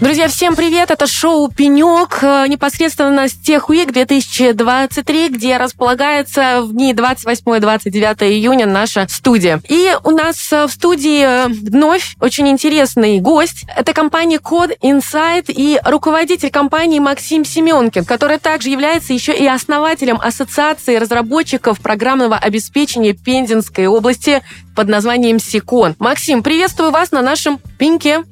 Друзья, всем привет! Это шоу «Пенек» э, непосредственно с Техуик 2023, где располагается в дни 28-29 июня наша студия. И у нас э, в студии э, вновь очень интересный гость. Это компания Code Insight и руководитель компании Максим Семенкин, который также является еще и основателем Ассоциации разработчиков программного обеспечения Пензенской области под названием СИКОН. Максим, приветствую вас на нашем «Пеньке».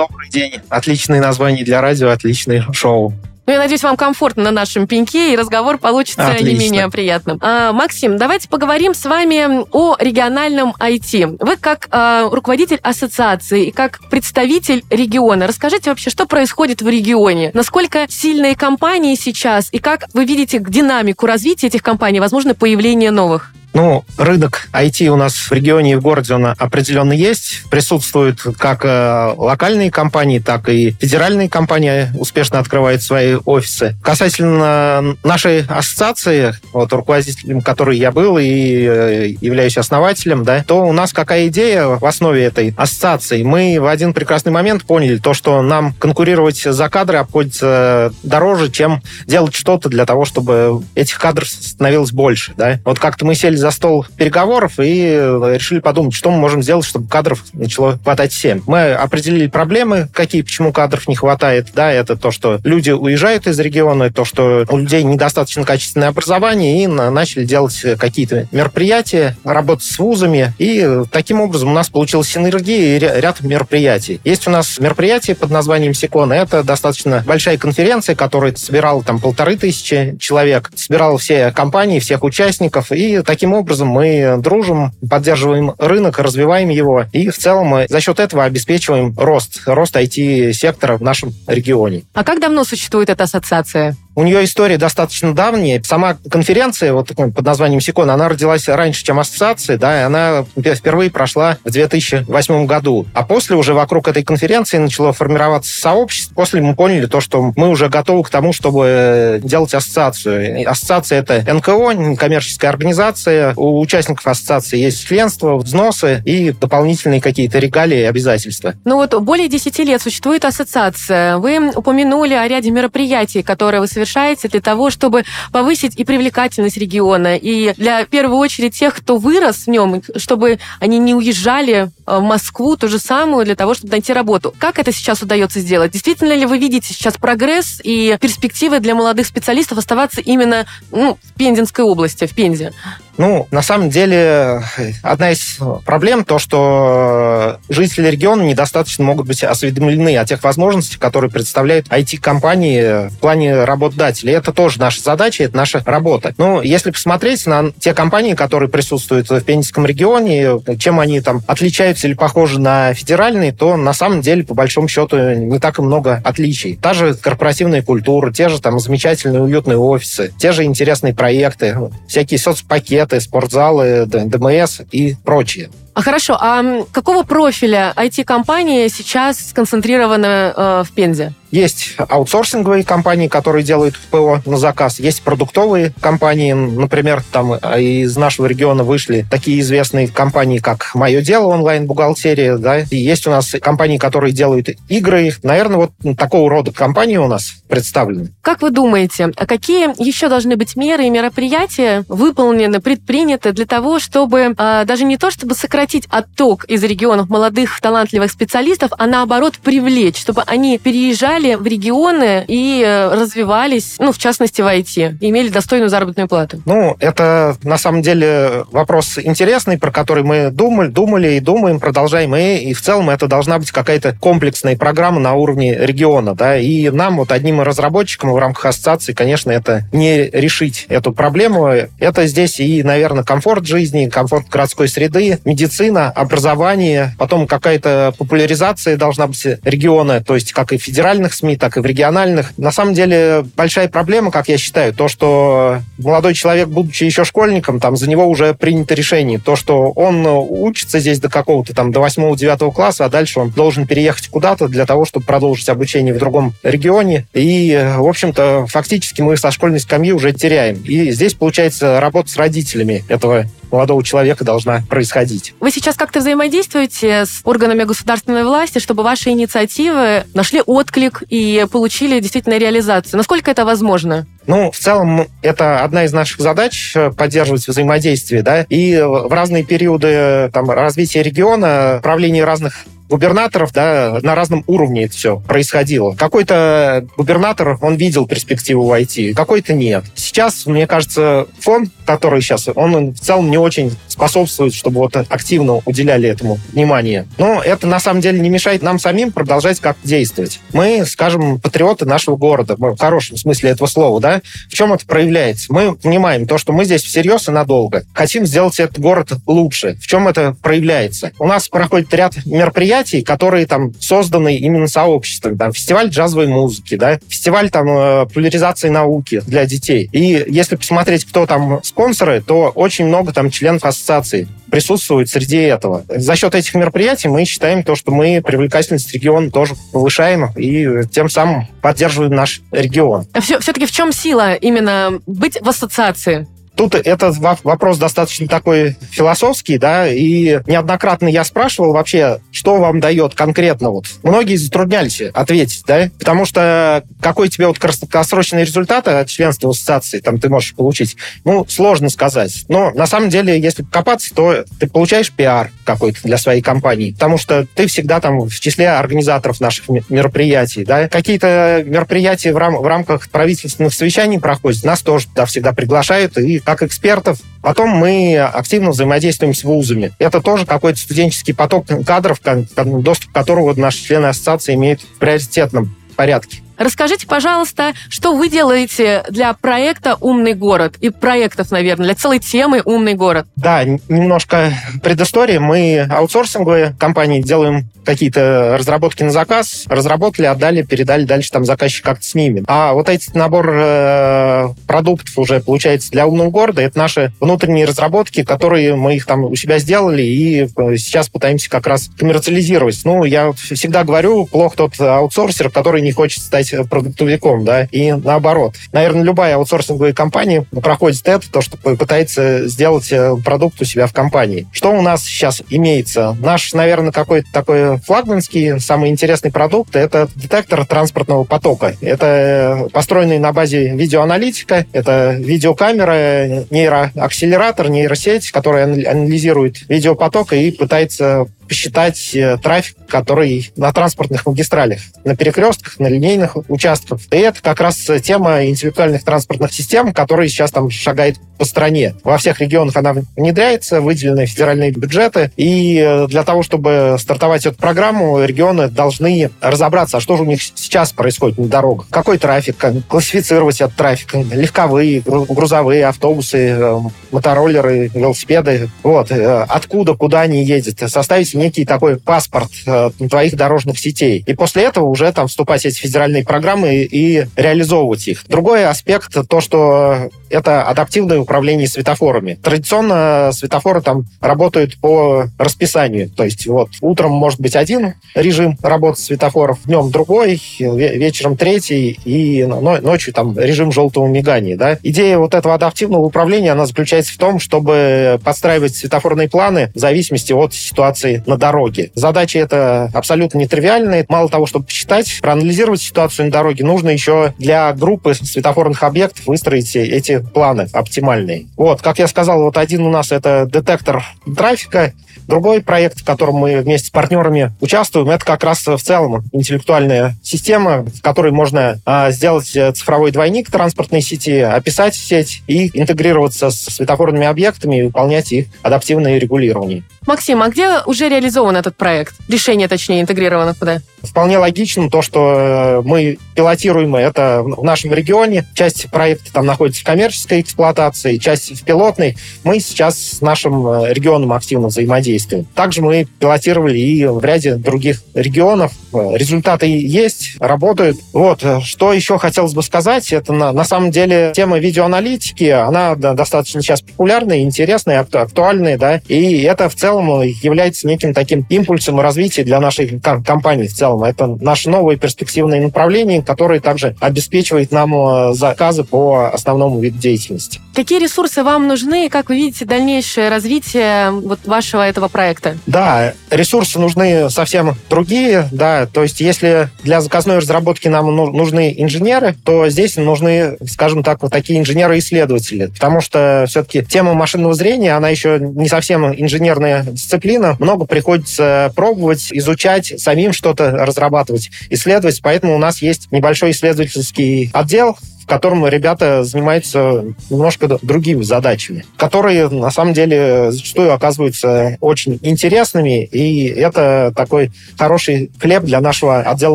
Добрый день. Отличное название для радио, отличное шоу. Ну, я надеюсь, вам комфортно на нашем пеньке, и разговор получится Отлично. не менее приятным. А, Максим, давайте поговорим с вами о региональном IT. Вы как а, руководитель ассоциации и как представитель региона, расскажите вообще, что происходит в регионе? Насколько сильные компании сейчас, и как вы видите динамику развития этих компаний, возможно, появление новых? Ну, рынок IT у нас в регионе и в городе он определенно есть. Присутствуют как э, локальные компании, так и федеральные компании успешно открывают свои офисы. Касательно нашей ассоциации, вот руководителем которой я был и э, являюсь основателем, да, то у нас какая идея в основе этой ассоциации? Мы в один прекрасный момент поняли то, что нам конкурировать за кадры обходится дороже, чем делать что-то для того, чтобы этих кадров становилось больше, да. Вот как-то мы сели за стол переговоров и э, решили подумать, что мы можем сделать, чтобы кадров начало хватать всем. Мы определили проблемы, какие, почему кадров не хватает. Да, это то, что люди уезжают из региона, то, что у людей недостаточно качественное образование, и начали делать какие-то мероприятия, работать с вузами. И таким образом у нас получилась синергия и ряд мероприятий. Есть у нас мероприятие под названием Секон. Это достаточно большая конференция, которая собирала там полторы тысячи человек, собирала все компании, всех участников, и таким Таким образом, мы дружим, поддерживаем рынок, развиваем его, и в целом за счет этого обеспечиваем рост, рост IT-сектора в нашем регионе. А как давно существует эта ассоциация? У нее история достаточно давняя. Сама конференция вот под названием Сикон, она родилась раньше, чем ассоциация, да, и она впервые прошла в 2008 году. А после уже вокруг этой конференции начало формироваться сообщество. После мы поняли то, что мы уже готовы к тому, чтобы делать ассоциацию. Ассоциация — это НКО, коммерческая организация. У участников ассоциации есть членство, взносы и дополнительные какие-то регалии и обязательства. Ну вот более 10 лет существует ассоциация. Вы упомянули о ряде мероприятий, которые вы совершаете для того, чтобы повысить и привлекательность региона, и для, в первую очередь, тех, кто вырос в нем, чтобы они не уезжали в Москву, то же самое, для того, чтобы найти работу. Как это сейчас удается сделать? Действительно ли вы видите сейчас прогресс и перспективы для молодых специалистов оставаться именно ну, в Пензенской области, в Пензе? Ну, на самом деле, одна из проблем то, что жители региона недостаточно могут быть осведомлены о тех возможностях, которые представляют IT-компании в плане работодателей. Это тоже наша задача, это наша работа. Но если посмотреть на те компании, которые присутствуют в Пензенском регионе, чем они там отличаются или похожи на федеральные, то на самом деле, по большому счету, не так и много отличий. Та же корпоративная культура, те же там замечательные уютные офисы, те же интересные проекты, всякие соцпакеты, спортзалы, ДМС и прочее. А хорошо, а какого профиля IT-компании сейчас сконцентрированы э, в Пензе? Есть аутсорсинговые компании, которые делают ПО на заказ. Есть продуктовые компании. Например, там а, из нашего региона вышли такие известные компании, как «Мое дело», онлайн-бухгалтерия. Да? И есть у нас компании, которые делают игры. Наверное, вот такого рода компании у нас представлены. Как вы думаете, а какие еще должны быть меры и мероприятия выполнены, предприняты для того, чтобы а, даже не то, чтобы сократить отток из регионов молодых талантливых специалистов, а наоборот привлечь, чтобы они переезжали уезжали в регионы и э, развивались, ну, в частности, в IT, имели достойную заработную плату? Ну, это на самом деле вопрос интересный, про который мы думали, думали и думаем, продолжаем. И, и в целом это должна быть какая-то комплексная программа на уровне региона. Да? И нам, вот одним разработчикам в рамках ассоциации, конечно, это не решить эту проблему. Это здесь и, наверное, комфорт жизни, комфорт городской среды, медицина, образование, потом какая-то популяризация должна быть региона, то есть как и федеральных федеральных СМИ, так и в региональных. На самом деле большая проблема, как я считаю, то, что молодой человек, будучи еще школьником, там за него уже принято решение. То, что он учится здесь до какого-то там, до 8-9 класса, а дальше он должен переехать куда-то для того, чтобы продолжить обучение в другом регионе. И, в общем-то, фактически мы со школьной скамьи уже теряем. И здесь, получается, работа с родителями этого молодого человека должна происходить. Вы сейчас как-то взаимодействуете с органами государственной власти, чтобы ваши инициативы нашли отклик и получили действительно реализацию? Насколько это возможно? Ну, в целом, это одна из наших задач э, поддерживать взаимодействие, да, и в разные периоды там, развития региона, правления разных губернаторов, да, на разном уровне это все происходило. Какой-то губернатор, он видел перспективу в IT, какой-то нет. Сейчас, мне кажется, фон, который сейчас, он в целом не очень способствует, чтобы вот активно уделяли этому внимание. Но это на самом деле не мешает нам самим продолжать как действовать. Мы, скажем, патриоты нашего города, в хорошем смысле этого слова, да. В чем это проявляется? Мы понимаем то, что мы здесь всерьез и надолго. Хотим сделать этот город лучше. В чем это проявляется? У нас проходит ряд мероприятий, мероприятий, которые там созданы именно сообществом. Там фестиваль джазовой музыки, да, фестиваль там э, популяризации науки для детей. И если посмотреть, кто там спонсоры, то очень много там членов ассоциации присутствует среди этого. За счет этих мероприятий мы считаем то, что мы привлекательность региона тоже повышаем и тем самым поддерживаем наш регион. Все, все-таки в чем сила именно быть в ассоциации? Тут этот вопрос достаточно такой философский, да, и неоднократно я спрашивал вообще, что вам дает конкретно вот. Многие затруднялись ответить, да, потому что какой тебе вот краткосрочный результат от членства в ассоциации там ты можешь получить, ну, сложно сказать. Но на самом деле, если копаться, то ты получаешь пиар какой-то для своей компании, потому что ты всегда там в числе организаторов наших мероприятий, да, какие-то мероприятия в, рам в рамках правительственных совещаний проходят, нас тоже туда всегда приглашают, и как экспертов. Потом мы активно взаимодействуем с вузами. Это тоже какой-то студенческий поток кадров, доступ к которому наши члены ассоциации имеют в приоритетном порядке. Расскажите, пожалуйста, что вы делаете для проекта «Умный город» и проектов, наверное, для целой темы «Умный город»? Да, немножко предыстории. Мы аутсорсинговые компании делаем какие-то разработки на заказ, разработали, отдали, передали дальше там заказчик как-то снимет. А вот этот набор э, продуктов уже получается для умного города, это наши внутренние разработки, которые мы их там у себя сделали и э, сейчас пытаемся как раз коммерциализировать. Ну, я всегда говорю, плохо тот аутсорсер, который не хочет стать стать продуктовиком, да, и наоборот. Наверное, любая аутсорсинговая компания проходит это, то, что пытается сделать э, продукт у себя в компании. Что у нас сейчас имеется? Наш, наверное, какой-то такой флагманский, самый интересный продукт — это детектор транспортного потока. Это э, построенный на базе видеоаналитика, это видеокамера, нейроакселератор, нейросеть, которая анализирует видеопоток и пытается посчитать э, трафик, который на транспортных магистралях, на перекрестках, на линейных участках. И это как раз тема интеллектуальных транспортных систем, которая сейчас там шагает по стране. Во всех регионах она внедряется, выделены федеральные бюджеты. И э, для того, чтобы стартовать эту программу, регионы должны разобраться, а что же у них сейчас происходит на дорогах. Какой трафик, классифицировать этот трафик. Легковые, грузовые, автобусы, э, мотороллеры, велосипеды. Вот. Откуда, куда они ездят. Составить некий такой паспорт э, твоих дорожных сетей. И после этого уже там вступать в эти федеральные программы и, и реализовывать их. Другой аспект то, что это адаптивное управление светофорами. Традиционно светофоры там работают по расписанию. То есть вот утром может быть один режим работы светофоров, днем другой, вечером третий и ночью там режим желтого мигания. Да? Идея вот этого адаптивного управления, она заключается в том, чтобы подстраивать светофорные планы в зависимости от ситуации на дороге. Задача эта абсолютно нетривиальная. Мало того, чтобы посчитать, проанализировать ситуацию на дороге, нужно еще для группы светофорных объектов выстроить эти планы оптимальные. Вот, как я сказал, вот один у нас это детектор трафика, Другой проект, в котором мы вместе с партнерами участвуем, это как раз в целом интеллектуальная система, в которой можно а, сделать э, цифровой двойник транспортной сети, описать сеть и интегрироваться с светофорными объектами и выполнять их адаптивное регулирование. Максим, а где уже реализован этот проект? Решение, точнее, интегрировано куда? Вполне логично то, что э, мы пилотируем это в нашем регионе. Часть проекта там находится в коммерческой эксплуатации, часть в пилотной. Мы сейчас с нашим э, регионом активно взаимодействуем. Также мы пилотировали и в ряде других регионов. Э, результаты есть, работают. Вот, что еще хотелось бы сказать, это на, на самом деле тема видеоаналитики, она достаточно сейчас популярная, интересная, актуальная, да, и это в целом является неким таким импульсом развития для нашей компании в целом. Это наше новое перспективное направление, которое также обеспечивает нам э, заказы по основному виду деятельности. Какие ресурсы вам нужны? И как вы видите дальнейшее развитие вот вашего этого проекта? Да, ресурсы нужны совсем другие, да, то есть если для заказной разработки нам ну, нужны инженеры, то здесь нужны, скажем так, вот такие инженеры-исследователи, потому что все-таки тема машинного зрения, она еще не совсем инженерная дисциплина, много приходится пробовать, изучать, самим что-то разрабатывать, исследовать, поэтому у нас есть небольшой исследовательский отдел, котором ребята занимаются немножко другими задачами, которые на самом деле зачастую оказываются очень интересными, и это такой хороший хлеб для нашего отдела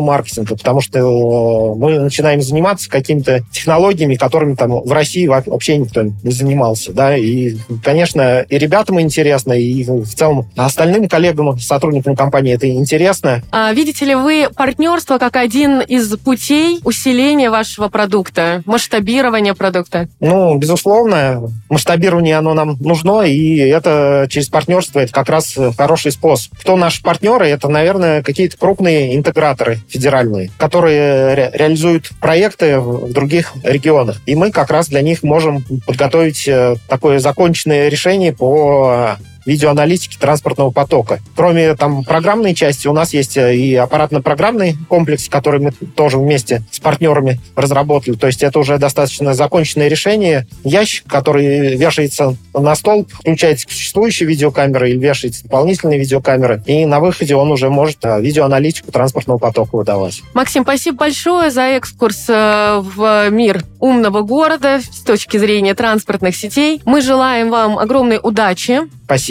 маркетинга, потому что э, мы начинаем заниматься какими-то технологиями, которыми там в России вообще никто не занимался, да, и, конечно, и ребятам интересно, и в целом остальным коллегам, сотрудникам компании это интересно. А видите ли вы партнерство как один из путей усиления вашего продукта? Масштабирование продукта? Ну, безусловно, масштабирование оно нам нужно, и это через партнерство это как раз хороший способ. Кто наши партнеры? Это, наверное, какие-то крупные интеграторы федеральные, которые ре реализуют проекты в других регионах. И мы как раз для них можем подготовить э, такое законченное решение по видеоаналитики транспортного потока. Кроме там программной части, у нас есть э, и аппаратно-программный комплекс, который мы тоже вместе с партнерами разработали. То есть это уже достаточно законченное решение. Ящик, который вешается на столб, включается к существующей видеокамеры или вешается дополнительные видеокамеры, и на выходе он уже может э, видеоаналитику транспортного потока выдавать. Максим, спасибо большое за экскурс э, в мир умного города с точки зрения транспортных сетей. Мы желаем вам огромной удачи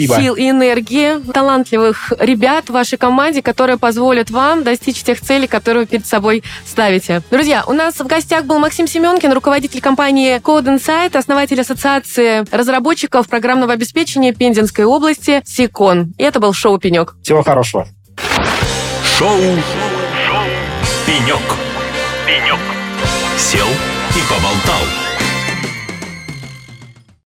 Спасибо. сил и энергии, талантливых ребят в вашей команде, которые позволят вам достичь тех целей, которые вы перед собой ставите. Друзья, у нас в гостях был Максим Семенкин, руководитель компании Code Insight, основатель ассоциации разработчиков программного обеспечения Пензенской области СИКОН. И это был шоу «Пенек». Всего хорошего. Шоу, шоу. «Пенек». «Пенек». Сел и поболтал.